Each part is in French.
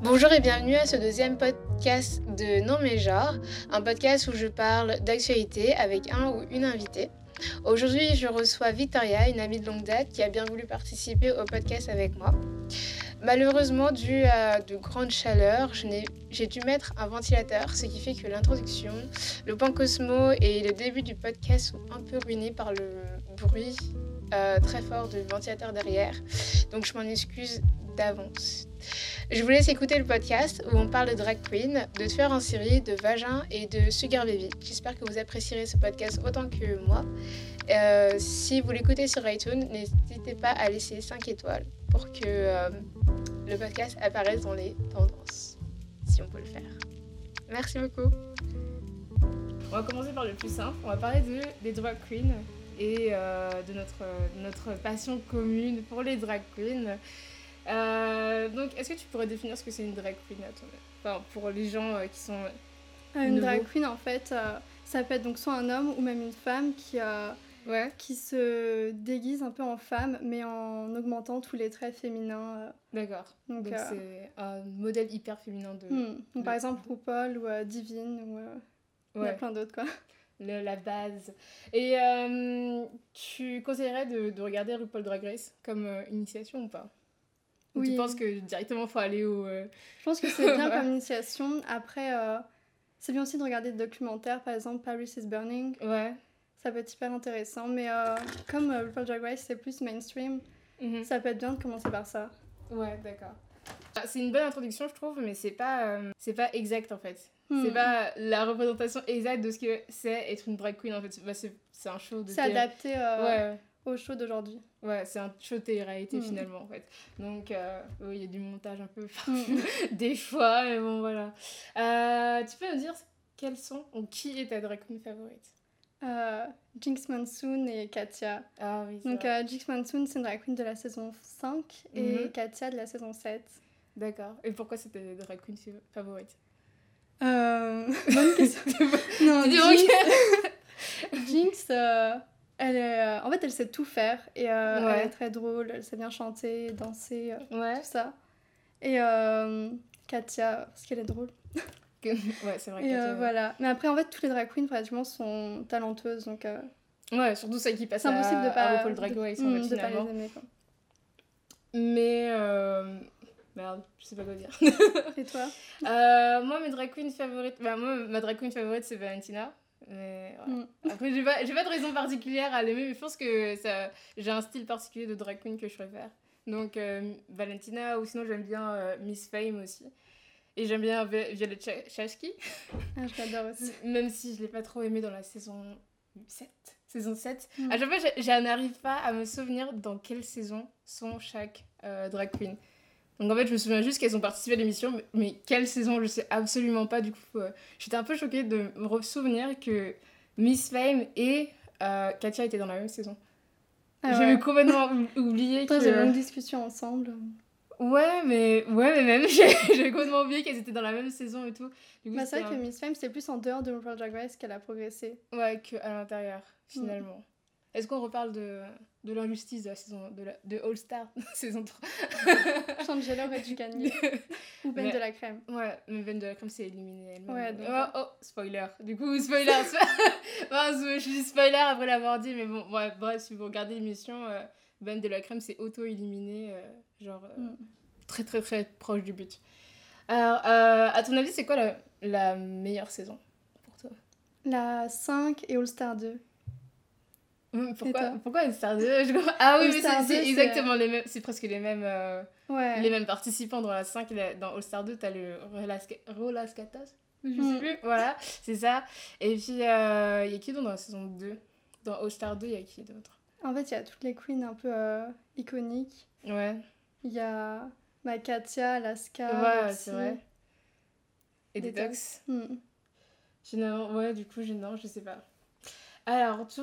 Bonjour et bienvenue à ce deuxième podcast de Non mais genre, un podcast où je parle d'actualité avec un ou une invitée. Aujourd'hui, je reçois Victoria, une amie de longue date qui a bien voulu participer au podcast avec moi. Malheureusement, dû à de grandes chaleurs, j'ai dû mettre un ventilateur, ce qui fait que l'introduction, le point Cosmo et le début du podcast sont un peu ruinés par le bruit euh, très fort du ventilateur derrière. Donc je m'en excuse d'avance. Je vous laisse écouter le podcast où on parle de drag queen, de tueurs en série, de vagin et de sugar baby. J'espère que vous apprécierez ce podcast autant que moi. Euh, si vous l'écoutez sur iTunes, n'hésitez pas à laisser 5 étoiles pour que euh, le podcast apparaisse dans les tendances, si on peut le faire. Merci beaucoup. On va commencer par le plus simple. On va parler de, des drag queens et euh, de notre, notre passion commune pour les drag queens. Euh, donc, est-ce que tu pourrais définir ce que c'est une drag queen à ton enfin, pour les gens euh, qui sont. Une drag queen, en fait, ça peut être donc soit un homme ou même une femme qui, ouais. qui se déguise un peu en femme, mais en augmentant tous les traits féminins. D'accord. Donc, c'est un modèle hyper féminin de. Hmm. Donc, par exemple, RuPaul ou Divine, ou. Il y a plein d'autres, quoi. La base. Et tu conseillerais de, de, regarder RuPaul Drag Race comme initiation ou pas? Oui. Tu penses que directement il faut aller au. Euh, Je pense que c'est bien comme initiation. Après, euh, c'est bien aussi de regarder des documentaires, par exemple Paris is Burning. Ouais. Ça peut être hyper intéressant. Mais euh, comme RuPaul Drag Race, c'est plus mainstream, mhm. ça peut être bien de commencer par ça. Ouais, d'accord. Ah, c'est une bonne introduction, je trouve, mais c'est pas, c'est pas exact en fait. Hmm. C'est pas la représentation exacte de ce que c'est être une drag queen en fait. Bah, c'est un show de. C'est adapté. ouais au show d'aujourd'hui. Ouais, c'est un show télé-réalité mm. finalement en fait. Donc, euh, il y a du montage un peu mm. des fois, mais bon voilà. Euh, tu peux nous dire quels sont ou qui est ta drag queen favorite? Euh, Jinx Monsoon et Katia. Ah oui. Donc, euh, Jinx Monsoon, c'est une drag queen de la saison 5 et mm-hmm. Katia de la saison 7. D'accord. Et pourquoi c'était ta drag queen favorite Bonne question. non, Jinx, Jinx elle est, euh, en fait, elle sait tout faire et euh, elle est très drôle, elle sait bien chanter, danser, euh, tout ça. Et Katia, parce qu'elle est drôle. ouais, c'est vrai. Et voilà. Mais après, en fait, toutes les drag queens, pratiquement, sont talentueuses, donc... Ouais, surtout celles qui passent à, impossible de pas, RuPaul Drag Race, en fait, de pas les aimer, quoi. Mais... Merde, je sais pas quoi dire. et toi? Moi, mes drag queens favorites... Bah, moi, ma drag queen favorite, c'est Valentina. Mais mm. Après, j'ai pas, pas de raison particulière à l'aimer, mais je pense que ça, j'ai un style particulier de drag queen que je préfère. Donc, euh, Valentina, ou sinon j'aime bien euh, Miss Fame aussi. Et j'aime bien Violet Chachki. Ah, je l'adore aussi. Même si je l'ai pas trop aimé dans la saison 7. Saison 7. Mm. À chaque fois, je n'arrive pas à me souvenir dans quelle saison sont chaque euh, drag queen. Donc en fait, je me souviens juste qu'elles ont participé à l'émission, mais, quelle saison, je sais absolument pas. Du coup, euh, j'étais un peu choquée de me souvenir que Miss Fame et euh, Katia étaient dans la même saison. Ah J'avais complètement oublié que... J'ai eu une discussion ensemble. Ouais, mais, ouais, mais même, j'ai complètement oublié qu'elles étaient dans la même saison et tout. Bah, c'est vrai que Miss Fame, c'est plus en dehors de RuPaul Drag Race qu'elle a progressé. Ouais, qu'à l'intérieur, finalement. Est-ce qu'on reparle de, de l'injustice de la saison de, la, de All Star saison 3 Shangela aurait dû gagner. Ou Ben de la Crème. Ouais, mais Ben de la Crème s'est éliminée Ouais, donc... oh, oh, spoiler. Du coup, spoiler. je dis spoiler après l'avoir dit, mais bon, bref, si vous regardez l'émission, euh, Ben de la Crème s'est auto-éliminé, euh, genre euh, mm. très très très proche du but. Alors, à ton avis, c'est quoi la, la meilleure saison pour toi? La 5 et All Star 2. Pourquoi, pourquoi une star 2 Ah oui, mais c'est exactement les mêmes, c'est presque les mêmes, euh, les mêmes participants dans la 5. Dans All Star 2, t'as le Rolas Katas, je sais mm. plus, voilà, c'est ça. Et puis, il euh, y a qui d'autre dans la saison 2 Dans All Star 2, il y a qui d'autre? En fait, il y a toutes les queens un peu euh, iconiques. Ouais. Il y a ma Katia, Alaska. Ouais, c'est vrai. Et Detox. Mm. ouais, du coup, je, non, je sais pas. Alors, tout...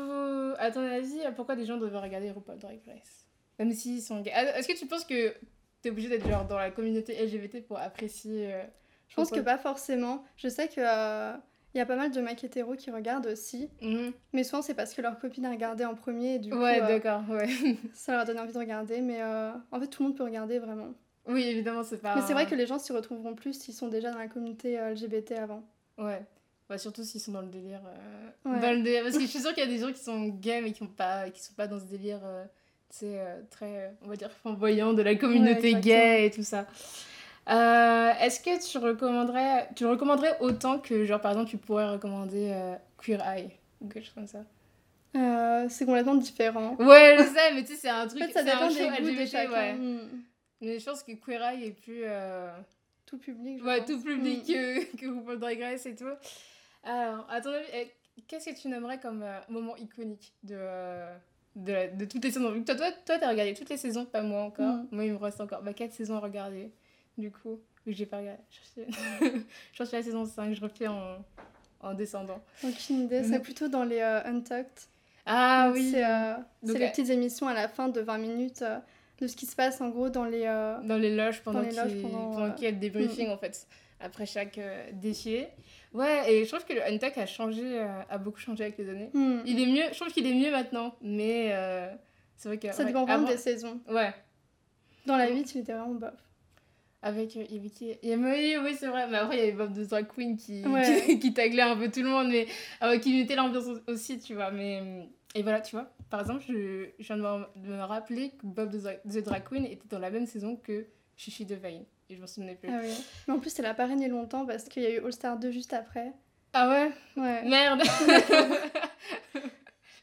à ton avis, pourquoi des gens devraient regarder RuPaul Drag Race? Même s'ils sont gays. Ah, est-ce que tu penses que t'es obligé d'être genre dans la communauté LGBT pour apprécier euh, Je pense que pas forcément. Je sais que euh, il y a pas mal de mecs hétéros qui regardent aussi. Mhm. Mais souvent, c'est parce que leur copine a regardé en premier. Et du ouais, euh, d'accord, ouais. ça leur a donné envie de regarder. Mais en fait, tout le monde peut regarder vraiment. Oui, évidemment, c'est pas. Mais c'est vrai que les gens s'y retrouveront plus s'ils sont déjà dans la communauté euh, LGBT avant. Ouais. Bah, surtout s'ils sont dans le délire. Euh, dans le délire. Parce que je suis sûre qu'il y a des gens qui sont gays mais qui ne pas... qui sont pas dans ce délire. c'est euh, très, on va dire, flamboyant de la communauté gay et tout ça. Est-ce que tu recommanderais, tu le recommanderais autant que, genre, par exemple, tu pourrais recommander Queer Eye ou quelque chose comme ça? C'est complètement différent. Ouais, je sais, mais tu sais, c'est un truc. En fait, ça dépend des goûts de chacun. Ouais. Hmm. Mais je pense que Queer Eye est plus. Euh, tout public, je Ouais, tout public mm. que, que RuPaul Drag Race et tout. Alors, à ton avis, eh, qu'est-ce que tu nommerais comme euh, moment iconique de, euh, de, de, toutes les saisons? Toi, toi, toi, t'as regardé toutes les saisons, pas moi encore. Mm. Moi, il me reste encore bah, 4 saisons à regarder. Du coup, que j'ai pas regardé. Je suis à la saison 5, je refais en, en descendant. Aucune idée, c'est mm. plutôt dans les Untucked. Ah oui. C'est les petites émissions à la fin de 20 minutes de ce qui se passe en gros dans les euh, dans les loges pendant qu'il y a le débriefing en fait après chaque euh, défi ouais et je trouve que le Untuck a changé euh, a beaucoup changé avec les années hmm. il est mieux je trouve qu'il est mieux maintenant mais c'est vrai que ça dépend vraiment des saisons ouais dans la 8 il était vraiment bof avec il y avait oui c'est vrai mais après il y avait Bob de Drag Queen qui, qui, taglait un peu tout le monde mais qui mettait l'ambiance aussi tu vois mais et voilà tu vois par exemple, je, je viens de me, rappeler que Bob the, Drag Queen était dans la même saison que Chichi de Vane. Et je m'en souvenais plus. Ah. Mais en plus, elle a pas régné longtemps parce qu'il y a eu All Star 2 juste après. Ah ouais? Ouais. Merde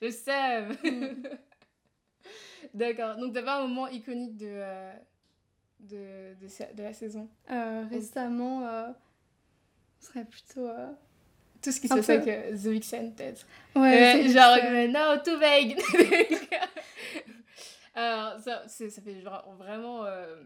Le save mm. D'accord. Donc, t'as pas un moment iconique de, euh, de, de, de, la saison euh, Récemment, euh, ce serait plutôt. Euh, tout ce qui se fait avec The Vixen, peut-être. Ouais, genre, non, too vague. Alors, ça, ça fait genre vraiment. Euh,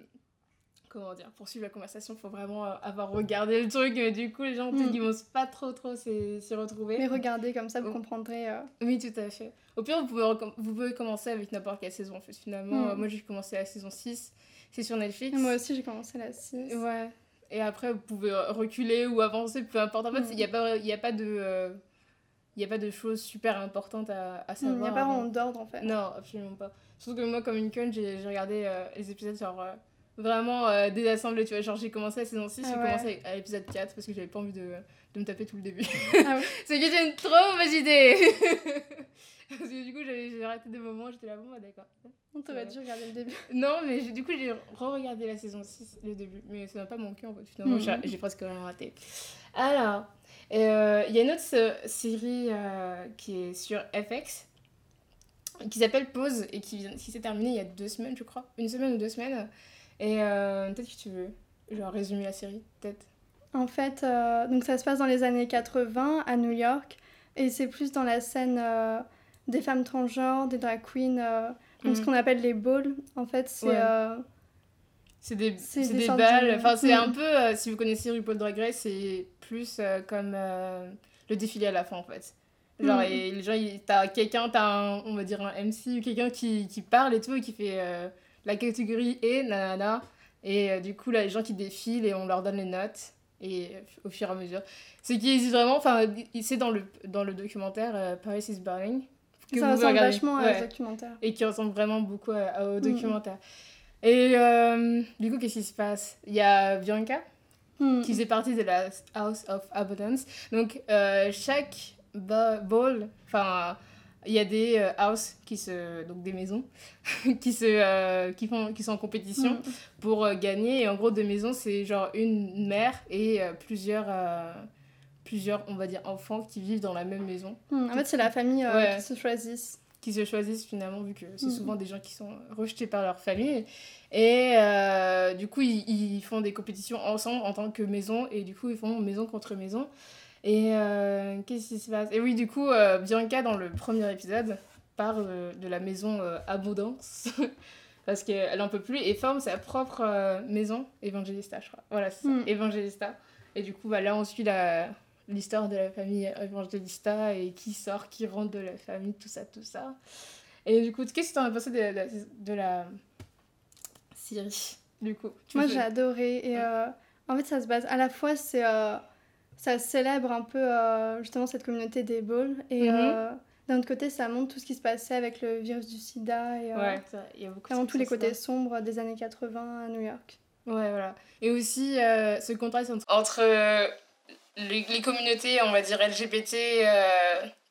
comment dire Pour suivre la conversation, il faut vraiment euh, avoir regardé le truc. Mais du coup, les gens, mm. vont pas trop, trop s'y retrouver. Mais regardez, comme ça, vous comprendrez. Euh. Oui, tout à fait. Au pire, vous pouvez, vous pouvez commencer avec n'importe quelle saison, en fait. Finalement, mm. moi, j'ai commencé la saison 6. C'est sur Netflix. moi aussi, j'ai commencé la 6. Ouais. Et après, vous pouvez reculer ou avancer, peu importe. En fait, il n'y a, pas, a pas de. Euh, il a pas de choses super importantes à, à savoir. Il n'y a pas vraiment d'ordre en fait. Non, absolument pas. Surtout que moi, comme une conne, j'ai regardé euh, les épisodes genre euh, vraiment désassemblés. Tu vois, genre j'ai commencé la saison 6, ah j'ai commencé à l'épisode 4 parce que j'avais pas envie de, de, me taper tout le début. Ah C'est que j'ai une trop mauvaise idée Parce que du coup, j'ai arrêté des moments, j'étais là, bon, bah, d'accord. On t'aurait dû regarder le début. Non, mais du coup, j'ai re-regardé la saison 6, le début. Mais ça m'a pas manqué en fait, finalement, mhm. j'ai presque rien raté. Alors, euh, il y a une autre série euh, qui est sur FX qui s'appelle Pause et qui, qui s'est terminée il y a deux semaines, je crois. Une semaine ou deux semaines. Et euh, peut-être que tu veux genre résumer la série, peut-être. En fait, donc ça se passe dans les années 80 à New York et c'est plus dans la scène des femmes transgenres, des drag queens, euh, donc ce mm. qu'on appelle les balls. En fait, c'est. Euh, c'est des, des, des balles. Enfin, c'est mm. un peu, euh, si vous connaissez RuPaul Drag Race, c'est plus comme le défilé à la fin, en fait. Genre, mm. et les gens, t'as quelqu'un, t'as on va dire un MC ou quelqu'un qui, qui, parle et tout, et qui fait la catégorie et nanana. Et du coup, là, les gens qui défilent et on leur donne les notes. Et au fur et à mesure. Ce qui existe vraiment, enfin, c'est dans le, dans le documentaire Paris is Burning ça ressemble vachement à documentaire. Et qui ressemble vraiment beaucoup au mm. documentaire. Et euh, du coup, qu'est-ce qui se passe? Il y a Bianca, mm. qui faisait partie de la House of Abundance. Donc, euh, chaque ball, enfin, il y a des euh, houses, qui se, donc des maisons, qui, se, qui, font, qui sont en compétition mm. pour gagner. Et en gros, deux maisons, c'est genre une mère et plusieurs plusieurs, on va dire, enfants qui vivent dans la même maison. Hmm, en fait, c'est la famille euh, qui se choisissent. Qui se choisissent finalement, vu que c'est hmm. souvent des gens qui sont rejetés par leur famille. Et euh, du coup, ils, ils, font des compétitions ensemble en tant que maison. Et du coup, ils font maison contre maison. Et euh, qu'est-ce qui se passe? Et oui, du coup, Bianca, dans le premier épisode, parle de la maison Abondance. parce qu'elle en peut plus et forme sa propre maison, Evangelista, je crois. Voilà, c'est hmm. Evangelista. Et du coup, bah, là, on suit la, l'histoire de la famille Evangelista et qui sort, qui rentre de la famille, tout ça, tout ça. Et du coup, qu'est-ce que tu en as pensé de, de, de la série, du coup? Moi, j'ai adoré. Et euh, en fait, ça se base à la fois, c'est. Euh, ça célèbre un peu euh, justement cette communauté des balls. Et mhm. d'un autre côté, ça montre tout ce qui se passait avec le virus du sida. Et, ouais, il y a beaucoup Vraiment tous les côtés sombres des années 80 à New York. Ouais, voilà. Et aussi, ce contraste entre, les, les, communautés, on va dire LGBT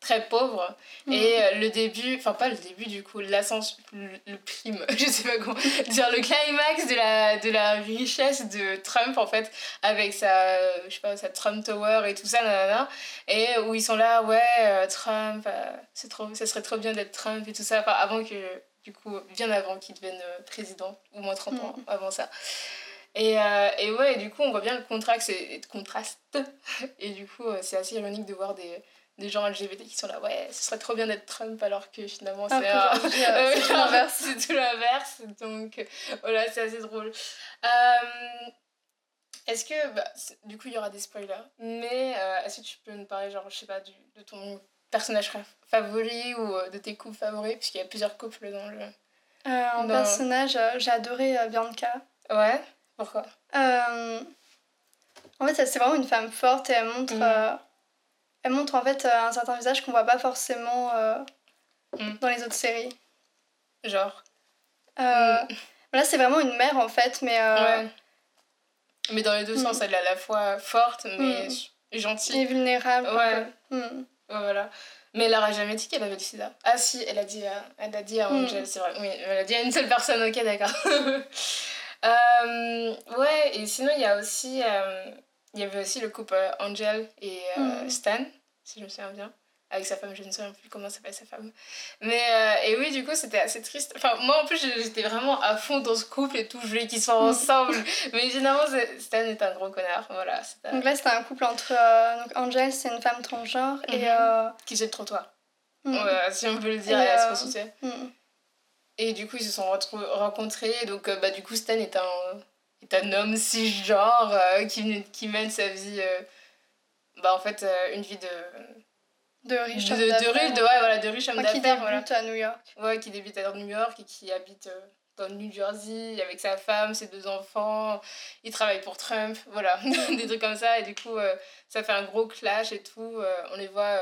très pauvre. Mhm. Et euh, le début, enfin pas le début du coup, l'ascension, le, prime, je sais pas comment dire, le climax de la, de la richesse de Trump en fait, avec sa, je sais pas, sa Trump Tower et tout ça, nanana, et où ils sont là, ouais, euh, Trump, euh, c'est trop, ça serait trop bien d'être Trump et tout ça, enfin avant que, du coup, bien avant qu'il devienne président, au moins 30 ans mhm. avant ça. Et, et ouais, du coup, on voit bien le contraste, et, contraste. Et du coup, c'est assez ironique de voir des, des gens LGBT qui sont là, ouais, ce serait trop bien d'être Trump, alors que finalement, c'est tout l'inverse. c'est tout l'inverse. Donc, voilà, c'est assez drôle. Euh, est-ce que, bah, du coup, il y aura des spoilers, mais euh, est-ce que tu peux nous parler, genre, je sais pas, du, de ton personnage favori ou euh, de tes couples favoris, puisqu'il y a plusieurs couples dans le. en personnage, j'ai adoré Bianca. Ouais, pourquoi? En fait, c'est vraiment une femme forte et elle montre. Mhm elle montre en fait euh, un certain visage qu'on voit pas forcément euh, mm. dans les autres séries. Genre? Euh, mm. Là, c'est vraiment une mère en fait, mais. Ouais. Mais dans les deux sens, mm. elle est à la fois forte, mais gentille. Et vulnérable. Ouais. Voilà. Mais elle n'aura jamais dit qu'elle avait le sida. Ah si, elle a dit à, elle a dit à Angel, c'est vrai. Oui, elle a dit à une seule personne, ok, d'accord. ouais, et sinon, il y a aussi il y avait aussi le couple euh, Angel et euh, mm. Stan, si je me souviens bien avec sa femme, je ne sais plus comment s'appelle sa femme. Mais, euh, et oui, du coup, c'était assez triste. Enfin, moi, en plus, j'étais vraiment à fond dans ce couple et tout, je voulais qu'ils soient mm. ensemble. Mais évidemment, Stan est un gros connard, voilà. Donc là, c'était un couple entre... donc Angel, c'est une femme transgenre et... Mhm. Qui jette le trottoir. Mm. si on peut le dire, et, elle se Et du coup, ils se sont rencontrés. Donc, bah, du coup, Stan est un est un homme cisgenre euh, qui, qui mène sa vie, euh, bah en fait, euh, une vie de. De riche de, de, de, ouais, voilà, de riche homme d'affaires. Qui débute à New York. Ouais, qui débute à New York et qui habite dans le New Jersey avec sa femme, ses deux enfants. Il travaille pour Trump, voilà, des trucs comme ça. Et du coup, ça fait un gros clash et tout. on les voit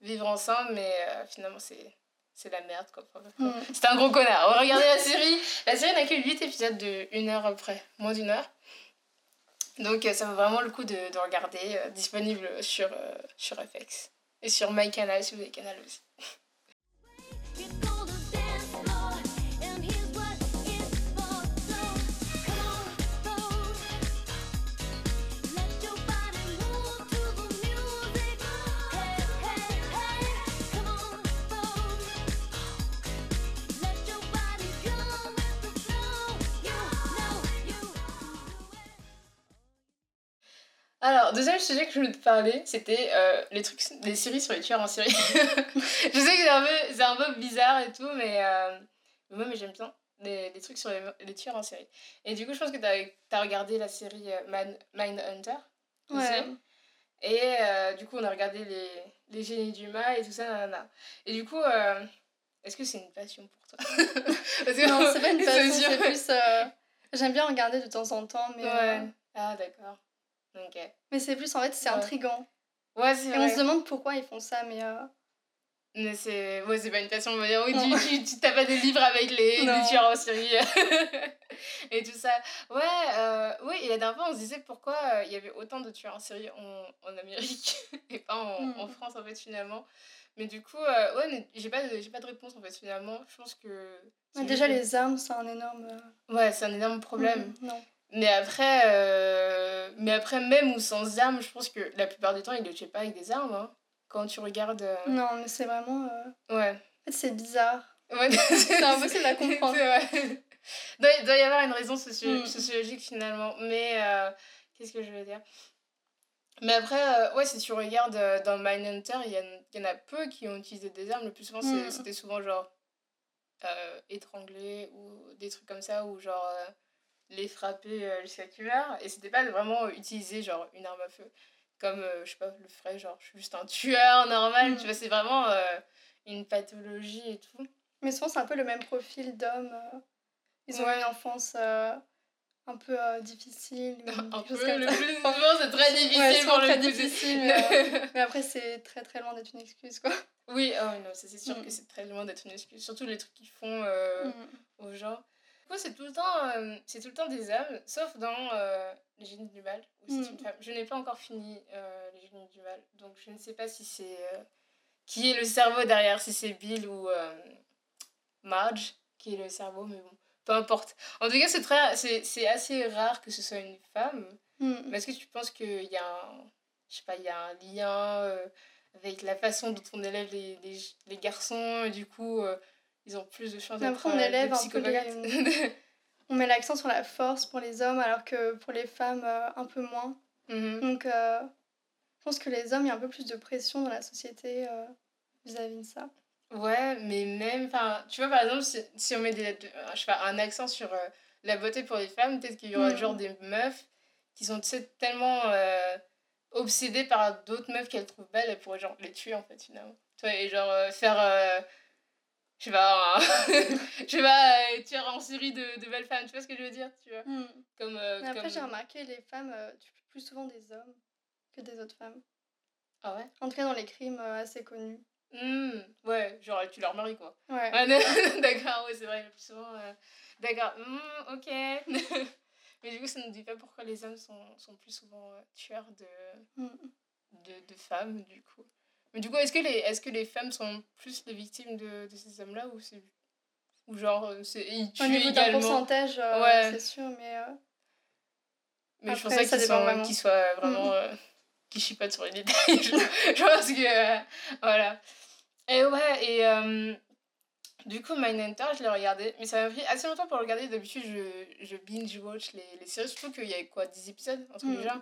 vivre ensemble, mais finalement, c'est c'est la merde quoi. Mm. C'était un gros connard. Regardez la série. La série n'a que 8 épisodes de 1 heure après, moins d'une heure. Donc euh, ça vaut vraiment le coup de, de regarder, euh, disponible sur, euh, sur FX. Et sur MyCanal si vous avez Canal aussi. Alors, deuxième sujet que je voulais te parler, c'était euh, les trucs, les séries sur les tueurs en série. je sais que c'est un, peu, un peu bizarre et tout, mais euh, moi, mais j'aime bien les, les, trucs sur les, les, tueurs en série. Et du coup, je pense que tu as, regardé la série euh, Man, Mindhunter. Ouais. Et euh, du coup, on a regardé les, les génies du mal et tout ça, nanana. Et du coup, est-ce que c'est une passion pour toi? Parce que Non, c'est pas une passion, c'est plus. J'aime bien regarder de temps en temps, mais. Ouais. Ah, d'accord. Mais c'est plus, en fait, c'est intrigant. Ouais, c'est Et on se demande pourquoi ils font ça, mais... Euh... Mais c'est ouais, pas une passion, on va dire. Oui, tu, tu, t'as pas des livres avec les, les tueurs en série et tout ça. Ouais, euh, oui, et la dernière fois, on se disait pourquoi euh, il y avait autant de tueurs en série en, en Amérique et pas en, en, mm. France, en fait, finalement. Mais du coup, euh, ouais, j'ai pas, de, pas de réponse, en fait, finalement. Je pense que... déjà, les armes, c'est un énorme... Ouais, c'est un énorme problème. Mm, non. Mais après, euh, mais après, même ou sans armes, je pense que la plupart du temps, ils ne le tuent pas avec des armes. Hein. Quand tu regardes. Euh, non, mais c'est vraiment. Euh, ouais. En fait, c'est bizarre. Ouais, c'est impossible à comprendre. il doit, doit y avoir une raison hmm. sociologique finalement. Mais qu'est-ce que je veux dire? Mais après, ouais, si tu regardes dans Mindhunter, il y, y, en a peu qui ont utilisé des armes. Le plus souvent, hmm. c'était souvent genre étranglé ou des trucs comme ça, ou genre les frapper euh, jusqu'à qu'il Et c'était pas vraiment utiliser genre une arme à feu. Comme, euh, je sais pas, le ferait, genre, je suis juste un tueur normal. Tu mm. vois, c'est vraiment euh, une pathologie et tout. Mais souvent, c'est un peu le même profil d'hommes. ils ont une enfance un peu difficile. un peu, le plus souvent c'est très difficile pour très difficile. mais, après, c'est très très loin d'être une excuse, quoi. Oui, oh, non, c'est sûr mm. que c'est très loin d'être une excuse. Surtout les trucs qu'ils font mm. aux gens. C'est tout le temps c'est tout le temps des hommes sauf dans les génies du mal où c'est une mm. femme je n'ai pas encore fini les génies du mal donc je ne sais pas si c'est qui est le cerveau derrière si c'est Bill ou Marge qui est le cerveau mais bon peu importe en tout cas c'est très c'est assez rare que ce soit une femme mm. est-ce que tu penses qu'il y a un je sais pas il y a un lien avec la façon dont on élève les, les, les garçons, et du coup, euh, ils ont plus de chances d'être on euh, élève un peu On met l'accent sur la force pour les hommes, alors que pour les femmes, euh, un peu moins. Mhm. Donc, je pense que les hommes, il y a un peu plus de pression dans la société vis-à-vis de ça. Ouais, mais même, tu vois, par exemple, si, si on met des, je sais pas, un accent sur la beauté pour les femmes, peut-être qu'il y aura mhm. genre des meufs qui sont tellement obsédée par d'autres meufs qu'elle trouve belles, elle pourrait genre les tuer en fait finalement. Toi, et genre euh, faire. Euh, je sais pas, je sais pas, euh, tuer en série de, de, belles femmes, tu vois ce que je veux dire tu vois hmm. comme, Mais après, j'ai remarqué, les femmes tuent plus souvent des hommes que des autres femmes. Ah ouais? En tout cas, dans les crimes assez connus. Hmm, ouais, genre tu leur mari quoi. Ouais. d'accord, ouais, c'est vrai, plus souvent. D'accord, hmm, ok. Mais du coup, ça ne nous dit pas pourquoi les hommes sont, sont plus souvent euh, tueurs de, de, de, femmes, du coup. Mais du coup, est-ce que, les, est que les femmes sont plus les victimes de, de ces hommes-là ou c'est. Ou genre, euh, c'est, ils tuent Au niveau d'un pourcentage, euh, ouais. c'est sûr, mais. Mais je pensais qu'ils soient, qu soient vraiment. Mm. qui chipotent sur les détails. je, je pense que. voilà. Et ouais, et. Du coup, Mindhunter, je l'ai regardé, mais ça m'a pris assez longtemps pour le regarder. D'habitude, je, je binge-watch les, les séries, surtout qu'il y avait quoi, 10 épisodes, un truc mm.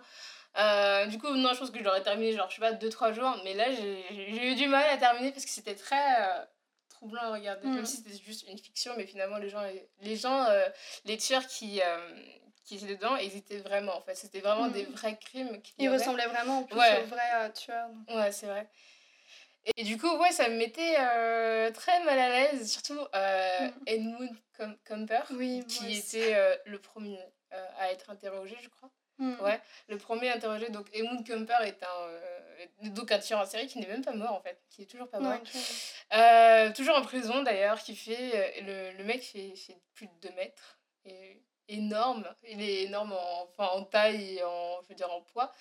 Euh, du coup, non, je pense que je l'aurais terminé, genre, je sais pas, 2-3 jours, mais là, j'ai eu du mal à terminer parce que c'était très euh, troublant à regarder, même mm. si c'était juste une fiction, mais finalement, les gens, les, gens, euh, les tueurs qui, qui étaient dedans, ils étaient vraiment, en fait, c'était vraiment mm. des vrais crimes. Ils ressemblaient vraiment en plus aux vrais tueurs. Ouais, c'est vrai. Et du coup, ouais, ça me mettait euh, très mal à l'aise, surtout euh, mm. Edmund Comper, qui était euh, le premier euh, à être interrogé, je crois. Mm. Ouais, le premier interrogé. Donc, Edmund Comper est un, donc un tueur en série qui n'est même pas mort, en fait, qui est toujours pas mort. toujours en prison, d'ailleurs, qui fait... le, le mec fait, fait plus de 2 mètres. Et énorme. Il est énorme en, enfin, en taille et en, je veux dire, en poids.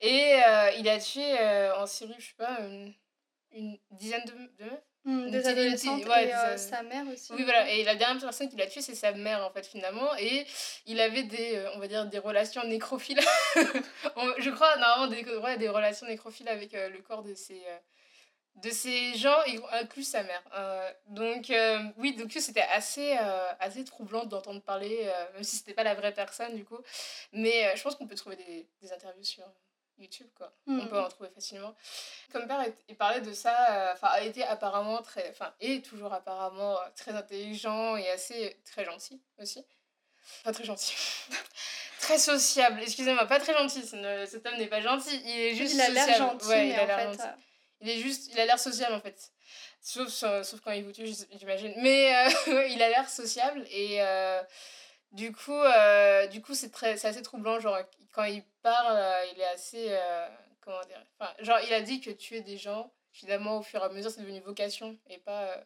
Et il a tué en série, je sais pas, une une dizaine de, de meufs mmh, des adolescentes ouais, et euh, sa mère aussi. Oui, voilà. Et la dernière personne qui l'a tué, c'est sa mère, en fait, finalement. Et il avait des, euh, on va dire, des relations nécrophiles. je crois, normalement, des, ouais, des relations nécrophiles avec euh, le corps de ces, de ces gens, inclus sa mère. donc, oui, donc c'était assez, assez troublant d'entendre parler, même si c'était pas la vraie personne, du coup. Mais je pense qu'on peut trouver des, des interviews sur YouTube, quoi. On mm. peut en trouver facilement. Comme père, il parlait de ça, euh, enfin, a été apparemment très, enfin, est toujours apparemment euh, très intelligent et assez, très gentil aussi. Pas très gentil. très sociable, excusez-moi, pas très gentil, cet homme n'est pas gentil, il est juste Il a l'air gentil, ouais, il a l'air gentil. Euh, il est juste, il a l'air sociable en fait. Sauf, sauf quand il vous tue, j'imagine. Mais il a l'air sociable et du coup, euh, du coup c'est très c'est assez troublant genre quand il parle euh, il est assez euh, comment dire enfin genre il a dit que tuer des gens finalement au fur et à mesure c'est devenu une vocation et pas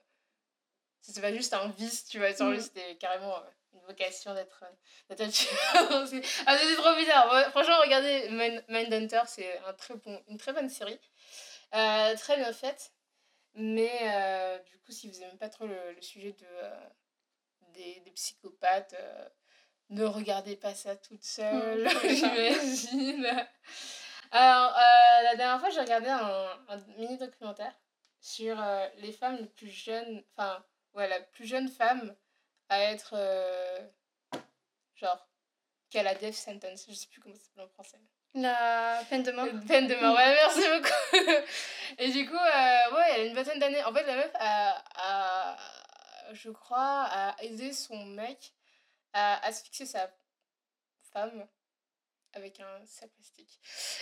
c'est pas juste un vice tu vois sur lui mm. c'était carrément une vocation d'être d'être ah c'est trop bizarre. Franchement regardez Mindhunter c'est un très bon une très bonne série. Très bien faite mais du coup si vous aimez pas trop le, le sujet de des, des psychopathes. Euh, ne regardez pas ça toute seule, j'imagine. Alors, euh, la dernière fois, j'ai regardé un, un mini-documentaire sur euh, les femmes les plus jeunes, enfin, ouais, la plus jeune femme à être, genre, qui a la death sentence, je sais plus comment ça s'appelle en français. La peine de mort. Peine de mort, ouais, merci beaucoup. Et du coup, ouais, elle a une vingtaine d'années. En fait, la meuf a, a, je crois, a aidé son mec à asphyxier sa femme avec un sac plastique.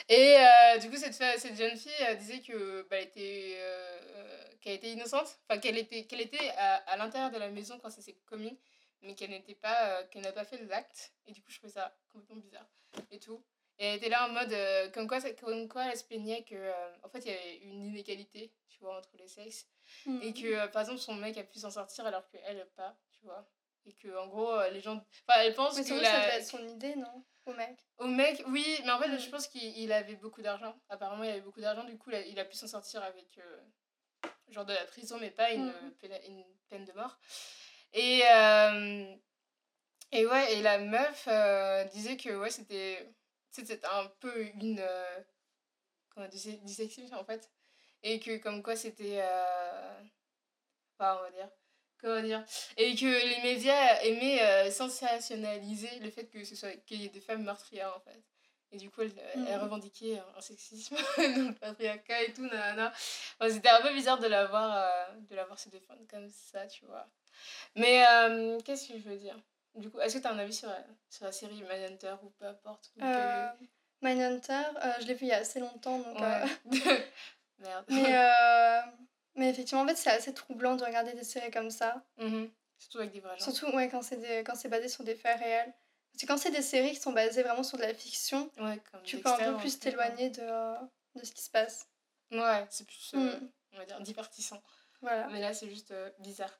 Et euh, du coup, cette, cette jeune fille euh, disait que bah, était, euh, qu'elle était innocente, enfin qu'elle était, qu'elle était à, à l'intérieur de la maison quand ça s'est commis, mais qu'elle n'était pas, qu'elle n'a pas fait l'acte. Et du coup, je trouvais ça complètement bizarre et tout. Et elle était là en mode, euh, comme, quoi, comme quoi elle se plaignait que, euh, en fait, il y avait une inégalité, tu vois, entre les sexes. Et mm. que, euh, par exemple, son mec a pu s'en sortir alors qu'elle pas, tu vois. Et que, en gros, les gens. Enfin, elle pense mais que. ça devait être son idée, non Au mec? Au mec, oui, mais en fait, je pense qu'il avait beaucoup d'argent. Apparemment, il avait beaucoup d'argent, du coup, il a, pu s'en sortir avec. genre de la prison, mais pas une, peine, une peine de mort. Et. et ouais, et la meuf disait que, ouais, c'était. C'était un peu une comment dyslexie en fait. Et que comme quoi c'était euh... enfin on va dire comment dire et que les médias aimaient euh, sensationnaliser le fait que ce soit qu'il y ait des femmes meurtrières en fait. Et du coup elle, elle mm. revendiquait un sexisme dans le patriarcat et tout nanana. Enfin, c'était un peu bizarre de la voir euh, de la voir se défendre comme ça tu vois. Mais euh, qu'est-ce que je veux dire? Du coup est-ce que tu as un avis sur, sur la série Mindhunter ou peu importe Mindhunter, euh, je l'ai vu il y a assez longtemps, donc... Euh, Merde. Mais, euh, mais effectivement, en fait, c'est assez troublant de regarder des séries comme ça. Mhm. Surtout avec des vrais gens. Surtout ouais, quand c'est basé sur des faits réels. Parce que quand c'est des séries qui sont basées vraiment sur de la fiction, ouais, tu peux un peu plus t'éloigner de, de ce qui se passe. Ouais, c'est plus, mm. on va dire, divertissant. Voilà. Mais là, c'est juste bizarre.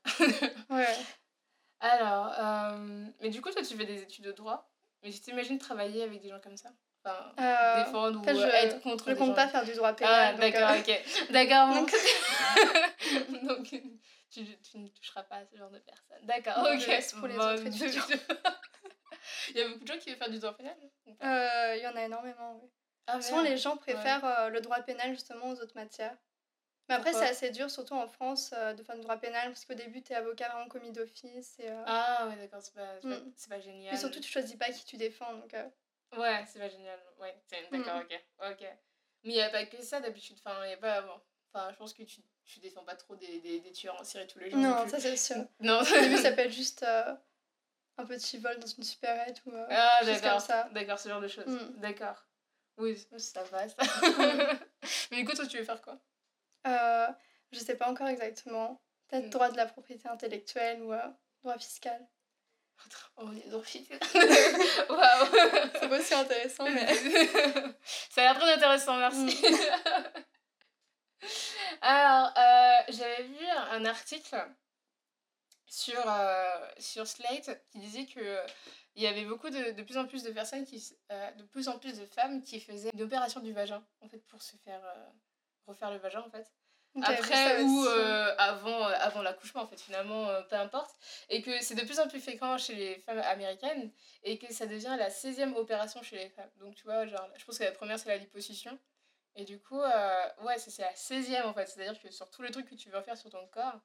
ouais. Alors, mais du coup, toi, tu fais des études de droit. Mais tu t'imagines travailler avec des gens comme ça? Enfin, euh, défendre ou je, être contre Je compte pas faire du droit pénal. Ah, d'accord, euh, ok. D'accord. Donc, donc tu, tu, ne toucheras pas à ce genre de personnes. D'accord, ok. pour les bon, autres Il y a beaucoup de gens qui veulent faire du droit pénal euh, Il y en a énormément, oui. Ah, Souvent, les gens préfèrent euh, le droit pénal justement aux autres matières. Mais après, c'est assez dur, surtout en France, de faire du droit pénal, parce qu'au début, tu es avocat vraiment commis d'office. Et, Ah, ouais, d'accord, c'est pas, mm. pas, génial. Et surtout, tu choisis pas qui tu défends. Donc, Ouais, c'est pas génial. Ouais, d'accord, mm. ok. Ok. Mais il n'y a pas que ça d'habitude. Enfin, y a pas. Enfin, je pense que tu, tu défends pas trop des, des, des tueurs en série tous les jours. Non, ça c'est sûr. non. Au début, ça peut être juste euh, un petit vol dans une supérette ou. Euh, ah, d'accord. D'accord, ce genre de choses. Mm. D'accord. Oui, ça va, ça. Mais du coup, toi, tu veux faire quoi? Euh, Je sais pas encore exactement. Peut-être droit de la propriété intellectuelle ou euh, droit fiscal. Oh, les endorphines. Waouh. C'est pas aussi intéressant, mais. Ça a l'air très intéressant, merci. Mm. Alors, euh, j'avais vu un article sur, euh, sur Slate qui disait que il y avait beaucoup de, de plus en plus de personnes qui de plus en plus de femmes qui faisaient une opération du vagin en fait pour se faire refaire le vagin en fait après ou euh, avant, euh, avant l'accouchement, en fait, finalement, euh, peu importe. Et que c'est de plus en plus fréquent chez les femmes américaines et que ça devient la 16e opération chez les femmes. Donc, tu vois, genre, je pense que la première, c'est la liposuction. Et du coup, ouais, c'est la 16e en fait. C'est-à-dire que sur tous les trucs que tu veux refaire sur ton corps,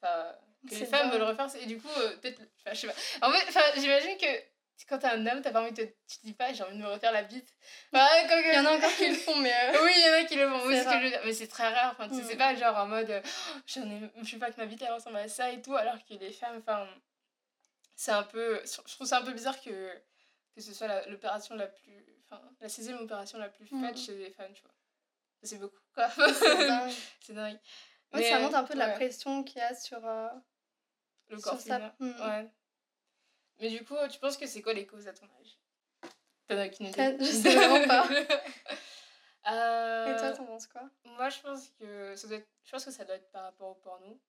que les femmes veulent refaire, et du coup, peut-être, je sais pas. En fait, j'imagine que quand t'es un homme, t'as pas envie de. Tu te dis pas, j'ai envie de me refaire la bite. il y en a encore qui le font, mais. Euh, oui, il y en a qui le font. Oui, ce que je veux dire. Mais c'est très rare. Enfin, c'est mm. pas genre en mode. Oh, j'en ai... Je sais pas que ma bite elle ressemble à ça et tout, alors que les femmes, enfin. C'est un peu. Je trouve ça un peu bizarre que, que ce soit l'opération la, plus. Enfin, la sixième opération la plus faite mm. chez les femmes, tu vois. C'est beaucoup, quoi. C'est dingue. Oui, ça montre un peu de la pression qu'il y a sur. Euh, le corps féminin. Mm. Ouais. Mais du coup, tu penses que c'est quoi les causes à ton âge T'en as aucune idée Je sais vraiment pas. euh... Et toi, t'en penses quoi? Moi, je pense que ça doit être... je pense que ça doit être par rapport au porno.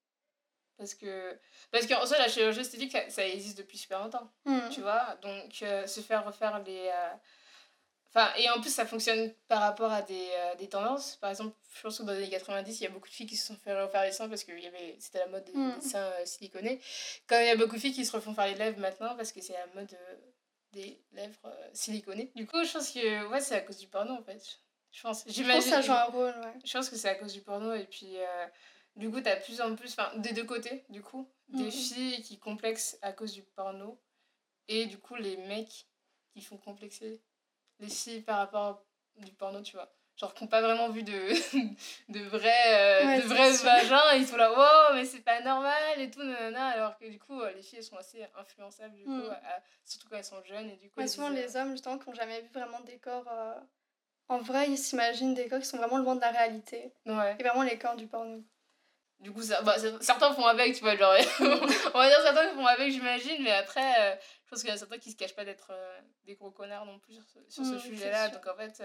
Parce que parce qu'en soi, la chirurgie esthétique, ça, ça existe depuis super longtemps. Hmm. Tu vois? Donc, euh, se faire refaire les. Euh, enfin, et en plus, ça fonctionne par rapport à des, euh, des, tendances. Par exemple, je pense que dans les années 90, il y a beaucoup de filles qui se sont fait refaire les seins parce que c'était la mode des, mm. seins euh, siliconés. Quand il y a beaucoup de filles qui se refont faire les lèvres maintenant parce que c'est la mode euh, des lèvres siliconées. Du coup, je pense que ouais, c'est à cause du porno en fait. Je pense, je pense que ça joue un rôle, ouais. Je pense que c'est à cause du porno et puis du coup, t'as plus en plus, enfin, des deux côtés, du coup, des mm. filles qui complexent à cause du porno et du coup, les mecs qui font complexer les filles par rapport du porno, tu vois genre qui n'ont pas vraiment vu de, de vrais, euh, de vrais vagins, ils sont là, wow, mais c'est pas normal et tout, nanana, alors que du coup, euh, les filles, elles sont assez influençables, du coup, mm. surtout quand elles sont jeunes. Et du coup, souvent, les hommes, justement, qui n'ont jamais vu vraiment des corps. Euh, en vrai, ils s'imaginent des corps qui sont vraiment loin de la réalité. Ouais. Et vraiment les corps du porno. Du coup, ça, bah, certains font avec, tu vois, genre, on va dire certains font avec, j'imagine, mais après, je pense qu'il y a certains qui se cachent pas d'être des gros connards non plus sur ce, sur ce mm, sujet-là, donc en fait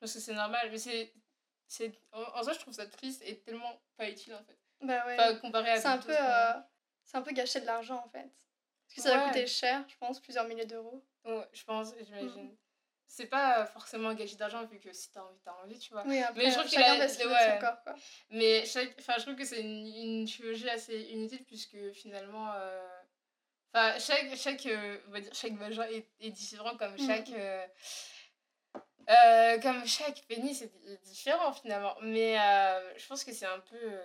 parce que c'est normal, mais c'est. c'est en, en soi, je trouve ça triste et tellement pas utile en fait. Bah ouais. comparé à. C'est un, peu, euh, c'est un peu gâcher de l'argent en fait. Parce que ça va coûter cher, je pense, plusieurs milliers d'euros. Ouais, je pense, j'imagine. Mm. C'est pas forcément gagé d'argent vu que si t'as envie, t'as envie, tu vois. Oui, après, mais je trouve a... corps, quoi. Mais enfin, je trouve que c'est une, une, chirurgie assez inutile puisque finalement. Euh... Enfin, chaque, chaque, euh, on va dire, chaque vagin est, est différent comme mm. chaque. Euh... Euh, comme chaque pénis est différent finalement. Mais euh, je pense que c'est un peu.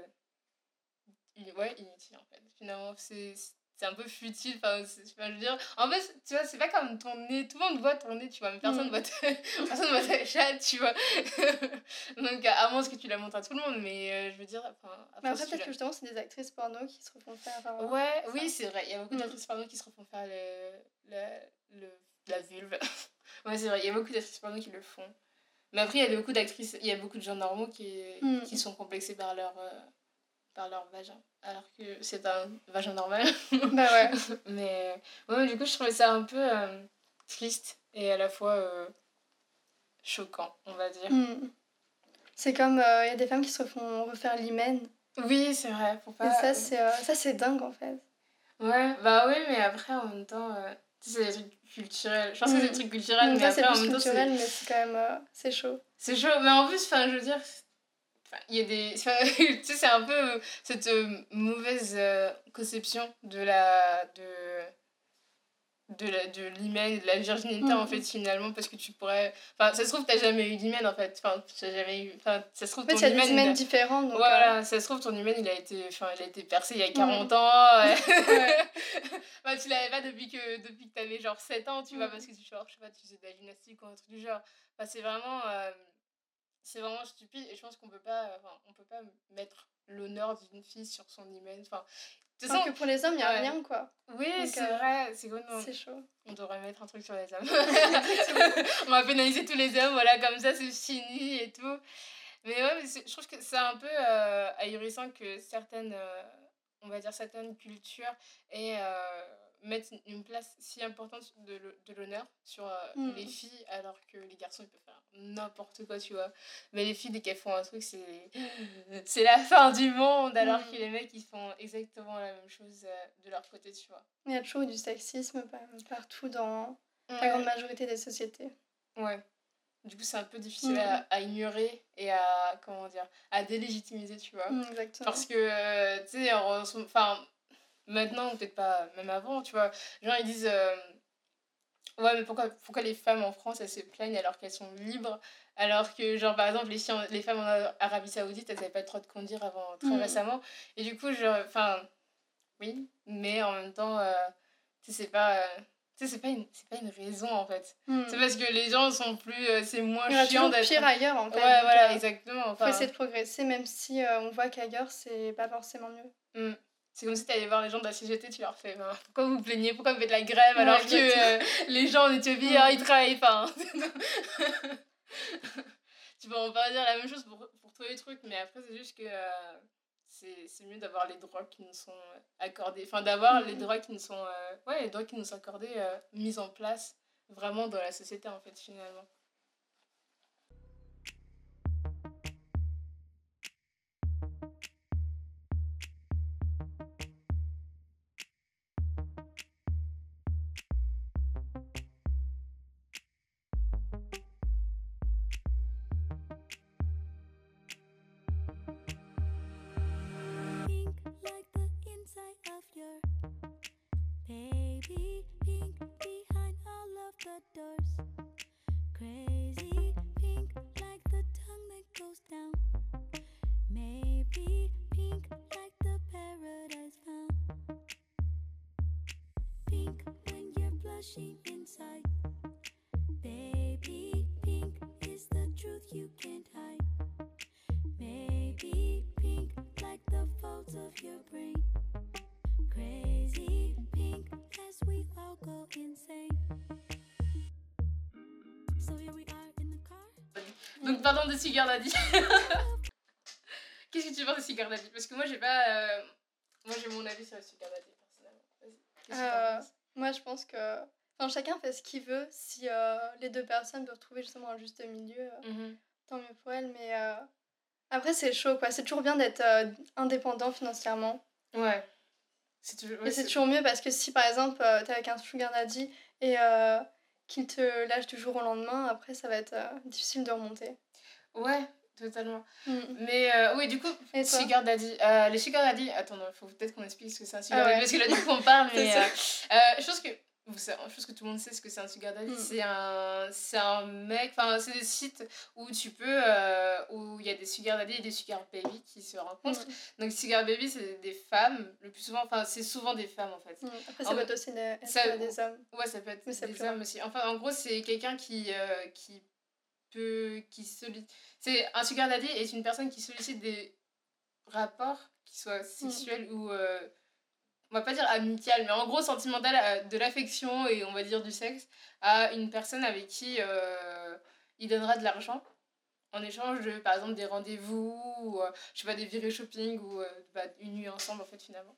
Ouais, inutile en fait. Finalement, c'est c'est un peu futile. Enfin, je veux dire, en fait, tu vois, c'est pas comme ton nez. Tout le monde voit ton nez, tu vois, mais personne ne mm. voit, personne voit ta chatte, tu vois. Donc, à moins que tu la montres à tout le monde, mais euh, je veux dire. Enfin, mais après, peut-être que justement, c'est des actrices porno qui se refont faire. Euh, ouais, oui, c'est vrai. Il y a beaucoup mm. d'actrices porno qui se refont faire le, le, le la vulve. ouais, c'est vrai. Il y a beaucoup d'actrices porno qui le font. Mais après, il y a beaucoup d'actrices, il y a beaucoup de gens normaux qui, mm. qui sont complexés par leur. Euh, par leur vagin. Alors que c'est un vagin normal. bah ouais. Mais ouais, du coup, je trouvais ça un peu euh, triste et à la fois euh, choquant, on va dire. Hmm. C'est comme, il euh, y a des femmes qui se font refaire l'hymen. Oui, c'est vrai. Pour pas... Et ça, c'est dingue, en fait. Ouais, bah oui, mais après, en même temps, c'est des trucs culturels. Je pense que c'est des hmm. trucs culturels, mais après, en même temps, c'est... mais c'est quand même... c'est chaud. C'est chaud, mais en plus, enfin, je veux dire il y a des tu sais c'est un peu euh, cette euh, mauvaise euh, conception de la de de la de l'hymen de la virginité en mm. fait finalement parce que tu pourrais enfin ça se trouve t'as jamais eu d'hymen en fait enfin t'as jamais eu enfin ça se trouve ton hymen il y a des différents donc voilà ça se trouve ton hymen il a été enfin il a été percé il y a 40 mm. ans ouais. bah, tu l'avais pas depuis que depuis que t'avais genre 7 ans tu vois mm. parce que tu genre je sais pas tu faisais de la gymnastique ou un truc du genre enfin c'est vraiment c'est vraiment stupide et je pense qu'on peut pas enfin, on peut pas mettre l'honneur d'une fille sur son hymen enfin c'est que pour les hommes il y a rien quoi. Oui c'est euh, vrai c'est c'est chaud. on devrait mettre un truc sur les hommes. On va pénaliser tous les hommes voilà comme ça c'est fini et tout. Mais ouais mais je trouve que c'est un peu euh, ahurissant que certaines euh, on va dire certaines cultures et mettre une place si importante de l'honneur sur euh, mm. les filles alors que les garçons ils peuvent faire n'importe quoi tu vois mais les filles dès qu'elles font un truc c'est c'est la fin du monde alors mm. que les mecs ils font exactement la même chose euh, de leur côté tu vois il y a toujours du sexisme partout dans la grande majorité des sociétés ouais du coup c'est un peu difficile à, mm. à, ignorer et à comment dire à délégitimiser tu vois exactement. parce que euh, tu sais enfin maintenant, peut-être pas même avant, tu vois. Genre, ils disent euh, Ouais, mais pourquoi, pourquoi les femmes en France, elles se plaignent alors qu'elles sont libres? Alors que, genre, par exemple, les, les femmes en Arabie Saoudite, elles n'avaient pas le droit de conduire avant très mm. récemment. Et du coup, genre, enfin, oui, mais en même temps, euh, tu sais, c'est pas. Euh, c'est pas, une, pas une raison en fait. Mm. C'est parce que les gens sont plus. c'est moins chiant d'être. pire ailleurs en fait. Ouais, voilà, exactement. Enfin... Faut essayer de progresser, même si on voit qu'ailleurs c'est pas forcément mieux. Mm. C'est comme si tu allais voir les gens de la CGT, tu leur fais ben, pourquoi vous vous plaignez, pourquoi vous faites la grève alors que euh, les gens en Éthiopie, hein, ils travaillent pas. tu peux en pas dire la même chose pour, pour tous les trucs, mais après, c'est juste que euh, c'est mieux d'avoir les droits qui nous sont accordés, enfin d'avoir les droits qui nous sont, euh, ouais, les droits qui nous sont accordés mis en place vraiment dans la société en fait, finalement. Donc, pardon de Sugar Daddy. Qu'est-ce que tu penses de Sugar Daddy Parce que moi, j'ai pas. Euh, moi, j'ai mon avis sur le Sugar Daddy, personnellement. Euh, moi, je pense que. Enfin, chacun fait ce qu'il veut. Si euh, les deux personnes peuvent trouver justement un juste milieu, mhm. tant mieux pour elles. Mais après, c'est chaud, quoi. C'est toujours bien d'être indépendant financièrement. Ouais. C'est toujours, et c'est toujours mieux parce que si par exemple euh, t'es avec un sugar daddy et euh, qu'il te lâche du jour au lendemain, après ça va être euh, difficile de remonter. Ouais, totalement. Mm. Mais oui, du coup, sugar daddy. les sugar daddy, attends, il faut peut-être qu'on explique ce que c'est un sugar ah daddy parce que là du coup on parle, mais je pense que je pense que tout le monde sait ce que c'est un sugar daddy. Mm. C'est un, c'est un mec, enfin, c'est des sites où tu peux, euh, où il y a des sugar daddy et des sugar baby qui se rencontrent. Mm. Donc, sugar baby, c'est des femmes, le plus souvent, enfin, c'est souvent des femmes en fait. Mm. Après, ça peut être aussi des, ça, des hommes? Ouais, ça peut être des hommes aussi. Enfin, en gros, c'est quelqu'un qui, euh, qui peut, qui sollicite. C'est un sugar daddy est une personne qui sollicite des rapports qui soient sexuels ou. Euh, on va pas dire amical, mais en gros sentimental, euh, de l'affection et on va dire du sexe, à une personne avec qui euh, il donnera de l'argent en échange de, par exemple, des rendez-vous, ou, euh, je sais pas, des virées shopping, ou bah, une nuit ensemble, en fait, finalement.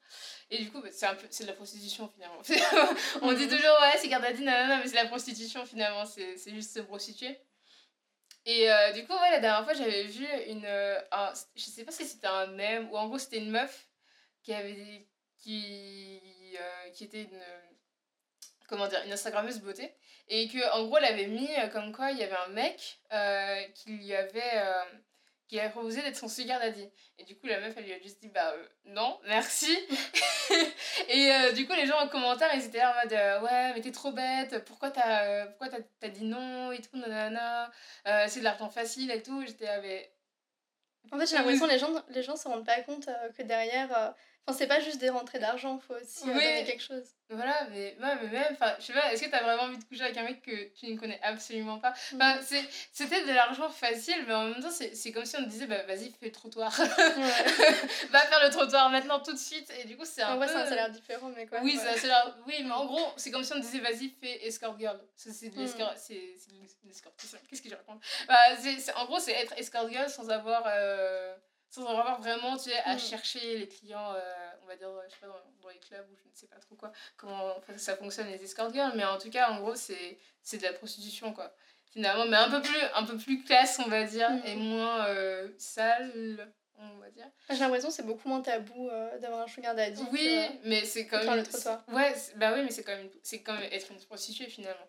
Et du coup, bah, c'est un peu, c'est de la prostitution, finalement. on dit toujours, ouais, c'est gardadine, non, mais c'est la prostitution, finalement, c'est, c'est juste se prostituer. Et du coup, ouais, la dernière fois, j'avais vu une, un, je sais pas si c'était un mème, ou en gros, c'était une meuf qui avait qui, euh, qui était une comment dire, une Instagrammeuse beauté, et que en gros elle avait mis euh, comme quoi il y avait un mec euh, qui lui avait qui avait proposé d'être son sugar daddy. Et du coup la meuf elle lui a juste dit bah non, merci. et du coup les gens en commentaire ils étaient là en mode ouais mais t'es trop bête, pourquoi t'as pourquoi t'as, dit non et tout, nanana, c'est de l'argent facile et tout. J'étais avec... En fait j'ai l'impression que les gens, les gens se rendent pas compte que derrière Enfin, c'est pas juste des rentrées d'argent, faut aussi euh, donner quelque chose. Voilà, mais, ouais, mais même, enfin, je sais pas, est-ce que t'as vraiment envie de coucher avec un mec que tu ne connais absolument pas? Enfin, mm. c'était de l'argent facile, mais en même temps, c'est comme si on te disait, bah vas-y, fais le trottoir. Va faire le trottoir maintenant, tout de suite. Et du coup, c'est un en peu. c'est un salaire différent, mais quoi. Oui, salaire. Oui, mais en gros, c'est comme si on te disait, vas-y, fais escort girl. C'est de l'escort. Mm. C'est Qu'est-ce que je raconte? Bah, En gros, c'est être escort girl sans avoir. Euh, sans avoir vraiment tu sais, à mm. chercher les clients, euh, on va dire, je sais pas, dans, les clubs ou je ne sais pas trop quoi, comment ça fonctionne les escort girls, mais en tout cas, en gros, c'est, c'est de la prostitution, quoi. Finalement, mais un peu plus, un peu plus classe, on va dire, mm. et moins euh, sale, on va dire. J'ai l'impression que c'est beaucoup moins tabou euh, d'avoir un sugar daddy. Oui, mais c'est quand même... Ouais, bah oui, mais c'est quand même, c'est quand même être une prostituée, finalement,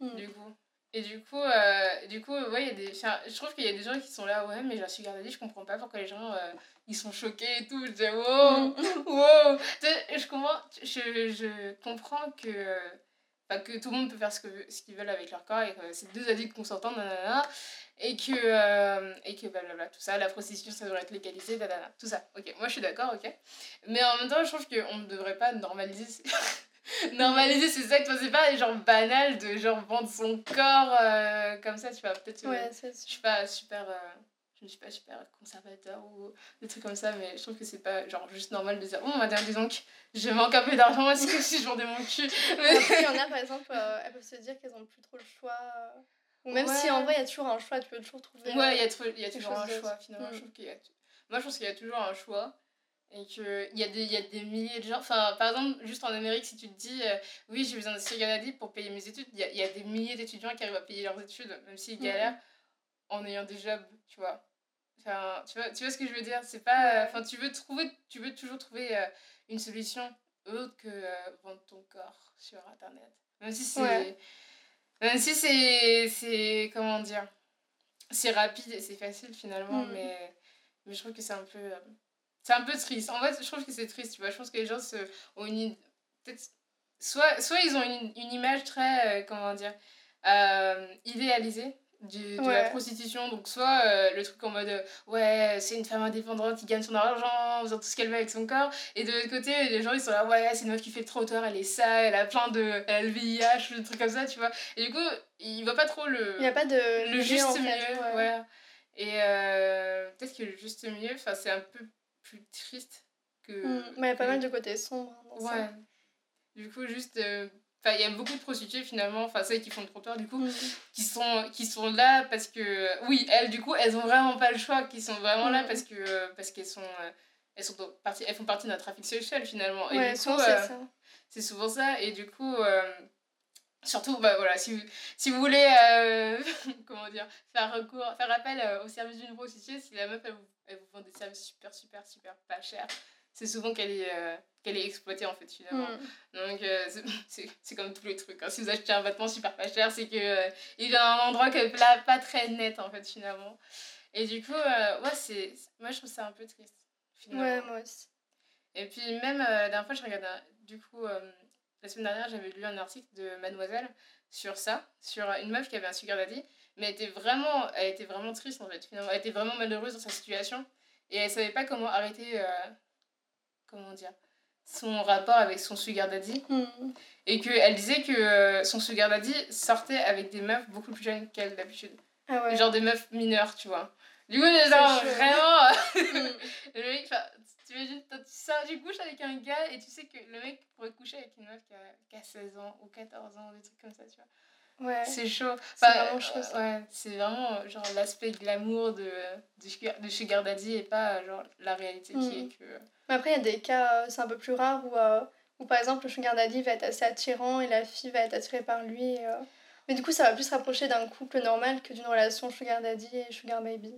mm. du coup. Et du coup, euh, du coup ouais, y a des, je trouve qu'il y a des gens qui sont là, ouais, mais la sugar daddy, je comprends pas pourquoi les gens, euh, ils sont choqués et tout. Je dis, wow, mm. wow. Je comprends, je, je comprends que, euh, que tout le monde peut faire ce qu'ils ce qu'ils veulent avec leur corps et que c'est deux addicts consentants, nanana, et que, euh, et que blablabla, tout ça, la prostitution, ça devrait être légalisé, nanana, tout ça. Ok, moi je suis d'accord, ok. Mais en même temps, je trouve qu'on ne devrait pas normaliser. normaliser c'est ça c'est pas genre banal de genre vendre son corps euh, comme ça tu vois peut-être euh, ouais, je suis pas super euh, je ne suis pas super conservateur ou des trucs comme ça mais je trouve que c'est pas genre juste normal de dire oh madame dis donc je manque un peu d'argent est-ce que si je vendais mon cul? Il y en a par exemple elles peuvent se dire qu'elles ont plus trop le choix ou même si en vrai il y a toujours un choix tu peux toujours trouver ouais il y a, y a toujours un choix finalement je mm. trouve qu'il y a moi je pense qu'il y a toujours un choix et qu'il y, a des, y a des milliers de gens. Enfin, par exemple, juste en Amérique, si tu te dis, euh, oui, j'ai besoin de sugar pour payer mes études, il y a, y a, des milliers d'étudiants qui arrivent à payer leurs études, même s'ils galèrent, en ayant des jobs, tu vois. Enfin, tu vois, tu vois ce que je veux dire? C'est pas. Enfin, tu veux trouver, tu veux toujours trouver euh, une solution autre que euh, vendre ton corps sur Internet. Même si c'est. Même si c'est. C'est. Comment dire? C'est rapide et c'est facile finalement, mm. mais, mais je trouve que c'est un peu c'est un peu triste. En fait, je trouve que c'est triste, tu vois. Je pense que les gens se, ont une. Peut-être. Soit, soit ils ont une, une image très. Euh, comment dire euh, Idéalisée de la prostitution. Donc, soit euh, le truc en mode. ouais, c'est une femme indépendante qui gagne son argent en faisant tout ce qu'elle veut avec son corps. Et de l'autre côté, les gens ils sont là, ouais, c'est une meuf qui fait le trottoir, elle est sale, elle a plein de. Elle a le VIH, des trucs comme ça, tu vois. Et du coup, il voit pas trop le. Il n'y a pas de. Le juste milieu, ouais. Et peut-être que le juste milieu, c'est un peu plus triste que. Mm. Mais il y a pas mal de côtés sombres. Hein, dans ouais. Du coup, juste. Euh, enfin, il y a beaucoup de prostituées finalement, enfin celles qui font le trottoir du coup, mm. qui, sont, qui sont là parce que, oui, elles du coup, elles ont vraiment pas le choix, qui sont vraiment là mm. parce que parce qu'elles sont, euh, elles sont partie, elles font partie d'un trafic sexuel finalement. Et du coup, euh, c'est souvent ça. Et du coup, surtout, bah voilà, si vous, si vous voulez, comment dire, faire recours, faire appel au service d'une prostituée, si la meuf elle vous elle vous vend des services super, super, super pas chers. c'est souvent qu'elle est, euh, qu'elle est exploitée en fait finalement. Mm. Donc euh, c'est comme tous les trucs. Hein. Si vous achetez un vêtement super pas cher, c'est que euh, il est à un endroit que, là, pas très net en fait finalement. Et du coup, ouais, c'est moi je trouve ça un peu triste. Finalement. Ouais, moi aussi. Et puis même la dernière fois, je regardais, du coup, la semaine dernière, j'avais lu un article de Mademoiselle sur ça, sur une meuf qui avait un sugar daddy, mais elle était vraiment, elle était vraiment triste en fait finalement. Elle était vraiment malheureuse dans sa situation et elle savait pas comment arrêter comment dire, son rapport avec son sugar daddy. Mm. Et qu'elle disait que euh, son sugar daddy sortait avec des meufs beaucoup plus jeunes qu'elle d'habitude. Ah Genre des meufs mineures, tu vois. Du coup, genre, vraiment. Le mec, tu imagines, tu couches avec un gars et tu sais que le mec pourrait coucher avec une meuf qui a, qui a 16 ans ou 14 ans, des trucs comme ça, tu vois. Ouais. C'est chaud. c'est vraiment chaud. Ouais, c'est vraiment genre l'aspect glamour de, de, de Sugar Daddy et pas genre la réalité qui mm. est que. Mais après, il y a des cas, euh, c'est un peu plus rare où, euh, où par exemple le Sugar Daddy va être assez attirant et la fille va être attirée par lui. Euh. Mais du coup, ça va plus se rapprocher d'un couple normal que d'une relation Sugar Daddy et Sugar Baby.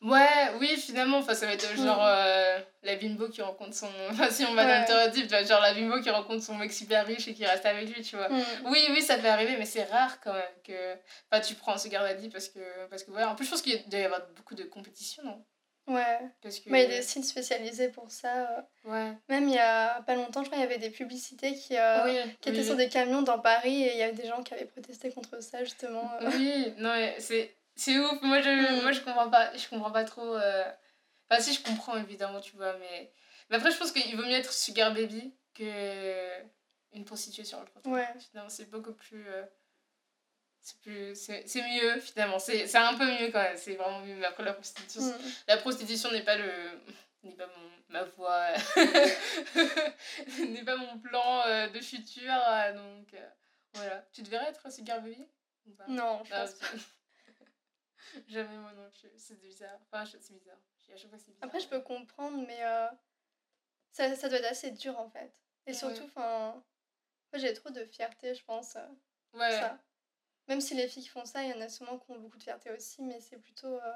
Ouais, oui, finalement, ça va être genre euh, la bimbo qui rencontre son. Enfin, si on va dans le genre la bimbo qui rencontre son mec super riche et qui reste avec lui, tu vois. Mm. Oui, oui, ça peut arriver, mais c'est rare quand même que. Enfin, tu prends ce garde à parce que. Parce que, ouais, en plus, je pense qu'il doit y avoir beaucoup de compétition, non? Ouais. Parce que... Mais il y a des sites spécialisés pour ça. Euh. Ouais. Même il y a pas longtemps, je crois, il y avait des publicités qui, euh, qui étaient sur des camions dans Paris et il y avait des gens qui avaient protesté contre ça, justement. Oui, non, c'est c'est ouf, moi je, mm. moi je comprends pas, je comprends pas trop. Euh... Enfin, si je comprends évidemment, tu vois, mais. Mais après, je pense qu'il vaut mieux être sugar baby que une prostituée sur le trottoir. Ouais. Finalement, c'est beaucoup plus. Euh, c'est plus c'est mieux finalement c'est un peu mieux quand même c'est vraiment mieux mais après la prostitution mm. la prostitution n'est pas le n'est pas mon, ma voie n'est pas mon plan euh, de futur donc voilà tu devrais être sugar baby non je pense pas Jamais moi non plus. C'est bizarre. Enfin, c'est bizarre. À chaque fois, c'est bizarre. Après, je peux comprendre, mais euh, ça, ça doit être assez dur en fait. Et surtout, enfin. Moi, j'ai trop de fierté, je pense. Euh, ouais. Ça. Même si les filles qui font ça, il y en a souvent qui ont beaucoup de fierté aussi, mais c'est plutôt. Euh...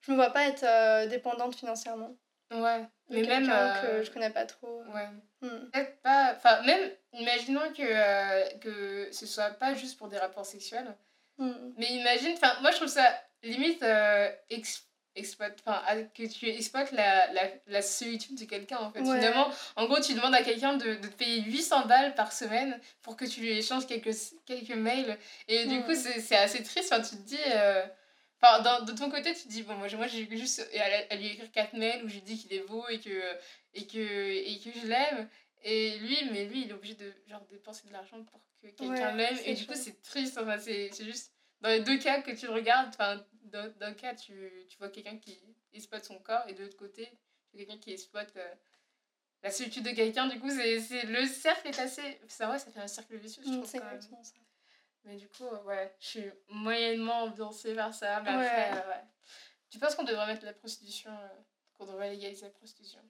Je me vois pas être euh, dépendante financièrement. Ouais, mais même. que je connais pas trop. Ouais. Hmm. Peut-être pas. Enfin, même, imaginons que, que ce soit pas juste pour des rapports sexuels Mm. Mais imagine, enfin, moi je trouve ça limite euh, exploite, que tu exploites la, la, la solitude de quelqu'un en fait. Finalement, en gros, tu demandes à quelqu'un de, de te payer 800 balles par semaine pour que tu lui échanges quelques, quelques mails. Et du coup, c'est assez triste. Enfin, tu te dis. Euh, Enfin, de ton côté, tu te dis, bon, moi, moi j'ai juste à, lui écrire 4 mails où j'ai dit qu'il est beau et que, et que, et que je l'aime. Et lui, mais lui, il est obligé de genre, dépenser de l'argent pour que quelqu'un l'aime. Et du coup, c'est triste. Enfin, c'est juste. Dans les deux cas que tu regardes, enfin, d'un cas, tu, tu vois quelqu'un qui exploite son corps, et de l'autre côté, tu vois quelqu'un qui exploite euh, la solitude de quelqu'un. Du coup, c'est le cercle est assez. Ça, ouais, ça fait un cercle vicieux, je mm, trouve. Quand Ça. Mais du coup, ouais, je suis moyennement ambiancée vers ça. Mais après, euh, ouais. Tu penses qu'on devrait mettre la prostitution, euh, qu'on devrait légaliser la prostitution?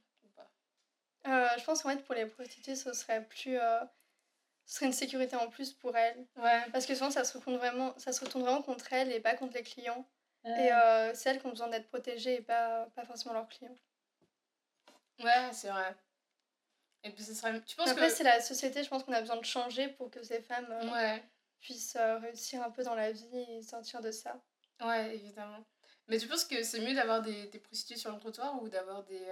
Euh, je pense qu'en fait, pour les prostituées, ce serait plus. Euh, ce serait une sécurité en plus pour elles. Ouais. Parce que souvent, ça se, retourne vraiment, ça se retourne vraiment contre elles et pas contre les clients. Et euh, c'est elles qui ont besoin d'être protégées et pas, pas forcément leurs clients. Ouais, c'est vrai. Et puis, ce serait. Tu penses Après, c'est la société, je pense qu'on a besoin de changer pour que ces femmes ouais. puissent réussir un peu dans la vie et sortir de ça. Ouais, évidemment. Mais tu penses que c'est mieux d'avoir des, des prostituées sur le trottoir ou d'avoir des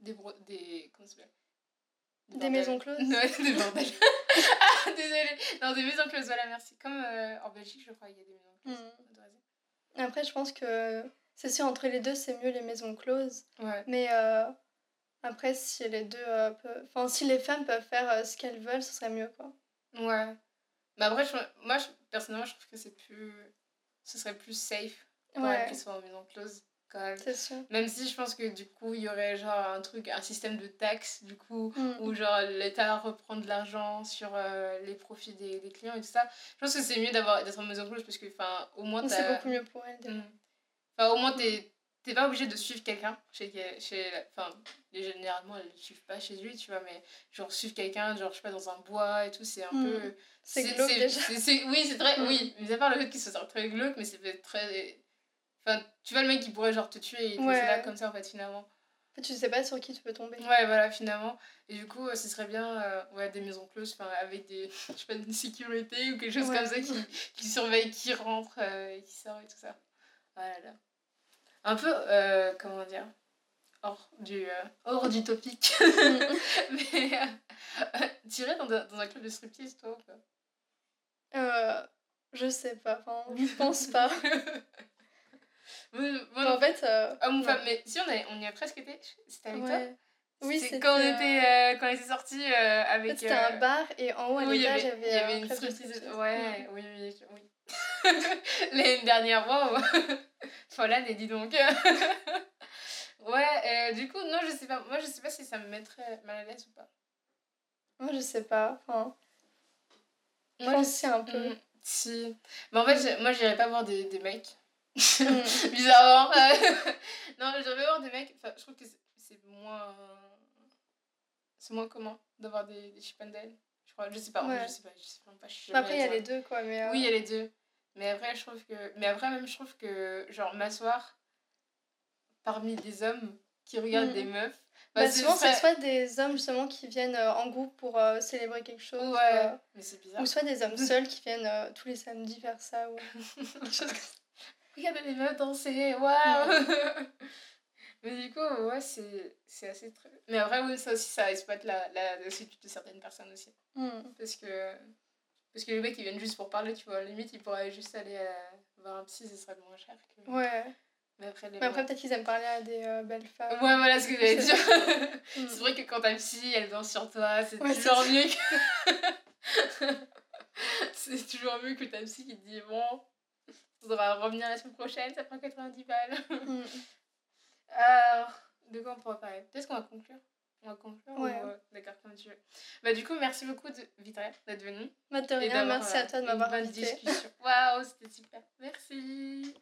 des, des, comment des, des maisons closes des bordels. ah, désolée. Non, des maisons closes, voilà, merci. Comme euh, en Belgique, je crois, il y a des maisons closes. Mm. Après, je pense que c'est sûr, entre les deux, c'est mieux les maisons closes. Ouais. Mais euh, après, si les deux. Euh, enfin, si les femmes peuvent faire ce qu'elles veulent, ce serait mieux, quoi. Ouais. Mais après, moi, personnellement, je trouve que c'est plus. Ce serait plus safe pour ouais. qu'elles soient en maison close quand Sûr. Même si je pense que du coup, il y aurait genre un truc, un système de taxes, du coup, mm. où genre l'État reprend de l'argent sur euh, les profits des, des, clients et tout ça. Je pense que c'est mieux d'être en maison close parce que, enfin, au moins. C'est beaucoup mieux pour elle. Mm. Enfin, au moins, t'es t'es pas obligé de suivre quelqu'un chez chez enfin généralement elles suivent pas chez lui tu vois mais genre suivre quelqu'un genre je sais pas dans un bois et tout c'est un mm. peu c'est glauque déjà oui c'est très oui mais à part le fait qu'il soit très glauque mais c'est très Enfin, tu vois le mec qui pourrait genre te tuer et ouais. là comme ça en fait finalement. tu sais pas sur qui tu peux tomber. Ouais, voilà, finalement. Et du coup, ce serait bien euh, ouais, des maisons closes, avec des, je sais pas, une sécurité ou quelque chose comme ça qui, qui surveille qui rentre euh, et qui sort et tout ça. Voilà. Un peu, euh, comment dire, hors du, hors du topic. Mais tu irais dans, dans, un club de striptease, toi ou pas? Je sais pas, enfin, je pense pas. En fait. Euh, Homme ou femme, mais si on, on y a presque été, c'était avec toi oui, c'était quand on était euh, quand on était sortis euh, avec. C'était un bar et en haut à l'étage, il y avait, une striptease. Ouais, oui, oui, oui. L'année dernière, waouh! Follane, et dis donc. ouais, du coup, non, je sais pas. Moi, je sais pas si ça me mettrait mal à l'aise ou pas. Moi, je sais pas. Enfin. Moi, je pense un peu. Mm, si. Mais en fait, moi, j'irais pas voir des, des mecs. Bizarrement. non, j'aimerais voir des mecs. Enfin, je trouve que c'est moins. C'est moins commun d'avoir des, des chip and Je crois, je sais pas, je sais pas, je sais pas. Je après, il y a les deux, quoi. Mais Oui, il y a les deux. Mais après, je trouve que. Mais après, même, je trouve que, genre, m'asseoir parmi des hommes qui regardent des meufs. Bah, bah souvent, c'est soit des hommes justement qui viennent euh, en groupe pour euh, célébrer quelque chose. Ouais, euh, mais c'est bizarre. Ou soit des hommes seuls qui viennent tous les samedis faire ça. Ou quelque chose comme ça regardez les meufs danser, waouh Mais du coup, ouais, c'est assez très. Mais après, oui, ça aussi, ça exploite la, la, la solitude de certaines personnes aussi. Hmm. Parce que. Parce que les mecs, ils viennent juste pour parler, tu vois. Limite, ils pourraient juste aller à... Euh, voir un psy, ce serait moins cher. Que... Ouais. Mais après, les après peut-être qu'ils aiment parler à des euh, belles femmes. Ouais, voilà ce que j'allais dire. C'est vrai que quand ta psy, elle danse sur toi, c'est toujours mieux que. c'est toujours mieux que ta psy qui te dit bon, faudra revenir la semaine prochaine, ça prend 90 balles. Mm. Alors, de quoi on pourra parler? Peut-être qu'on va conclure on va conclure ouais. Euh, d'accord, comme tu veux. Bah, du coup, merci beaucoup, de... Victoria, d'être venue. Bah, merci à toi de m'avoir invité. discussion. Waouh, c'était super. Merci.